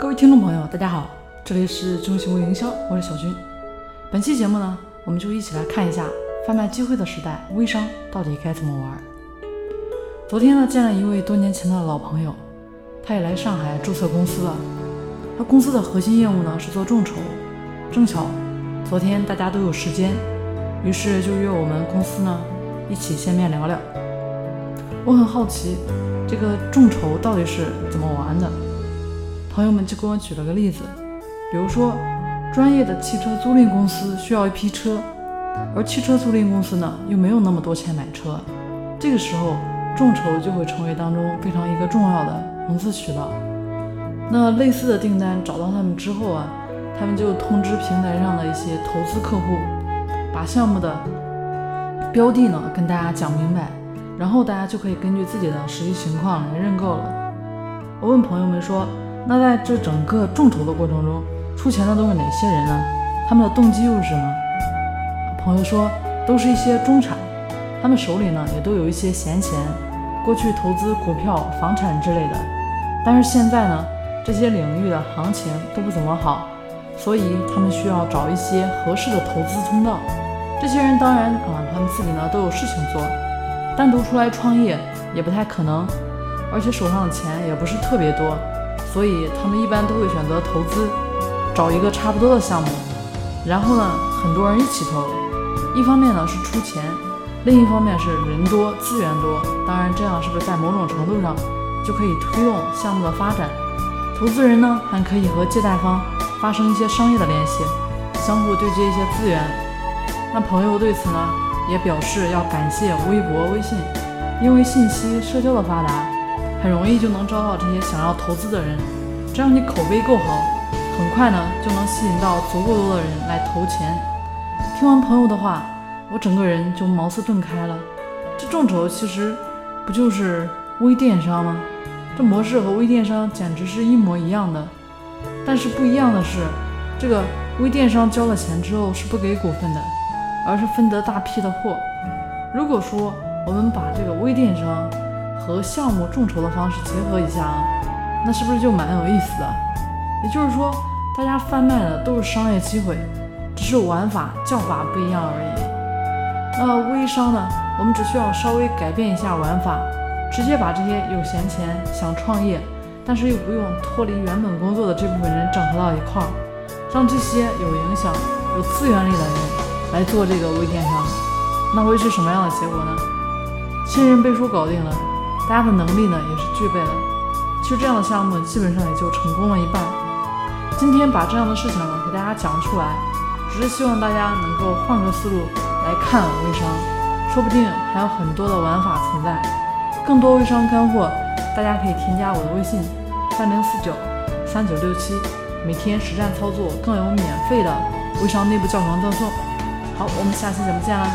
各位听众朋友，大家好，这里是中行为营销，我是小军。本期节目呢，我们就一起来看一下贩卖机会的时代，微商到底该怎么玩。昨天呢，见了一位多年前的老朋友，他也来上海注册公司了。他公司的核心业务呢是做众筹，正巧昨天大家都有时间，于是就约我们公司呢一起见面聊聊。我很好奇，这个众筹到底是怎么玩的？朋友们就给我举了个例子，比如说，专业的汽车租赁公司需要一批车，而汽车租赁公司呢又没有那么多钱买车，这个时候众筹就会成为当中非常一个重要的融资渠道。那类似的订单找到他们之后啊，他们就通知平台上的一些投资客户，把项目的标的呢跟大家讲明白，然后大家就可以根据自己的实际情况来认购了。我问朋友们说。那在这整个众筹的过程中，出钱的都是哪些人呢？他们的动机又是什么？朋友说，都是一些中产，他们手里呢也都有一些闲钱，过去投资股票、房产之类的。但是现在呢，这些领域的行情都不怎么好，所以他们需要找一些合适的投资通道。这些人当然啊，他们自己呢都有事情做，单独出来创业也不太可能，而且手上的钱也不是特别多。所以他们一般都会选择投资，找一个差不多的项目，然后呢，很多人一起投。一方面呢是出钱，另一方面是人多资源多。当然，这样是不是在某种程度上就可以推动项目的发展？投资人呢还可以和借贷方发生一些商业的联系，相互对接一些资源。那朋友对此呢也表示要感谢微博、微信，因为信息社交的发达。很容易就能招到这些想要投资的人，只要你口碑够好，很快呢就能吸引到足够多的人来投钱。听完朋友的话，我整个人就茅塞顿开了。这众筹其实不就是微电商吗？这模式和微电商简直是一模一样的。但是不一样的是，这个微电商交了钱之后是不给股份的，而是分得大批的货。如果说我们把这个微电商，和项目众筹的方式结合一下啊，那是不是就蛮有意思的？也就是说，大家贩卖的都是商业机会，只是玩法叫法不一样而已。那微商呢？我们只需要稍微改变一下玩法，直接把这些有闲钱想创业，但是又不用脱离原本工作的这部分人整合到一块儿，让这些有影响、有资源力的人来做这个微电商，那会是什么样的结果呢？新人背书搞定了。大家的能力呢也是具备的，其实这样的项目基本上也就成功了一半。今天把这样的事情呢给大家讲出来，只是希望大家能够换个思路来看微商，说不定还有很多的玩法存在。更多微商干货，大家可以添加我的微信三零四九三九六七，每天实战操作，更有免费的微商内部教程赠送。好，我们下期节目见啦！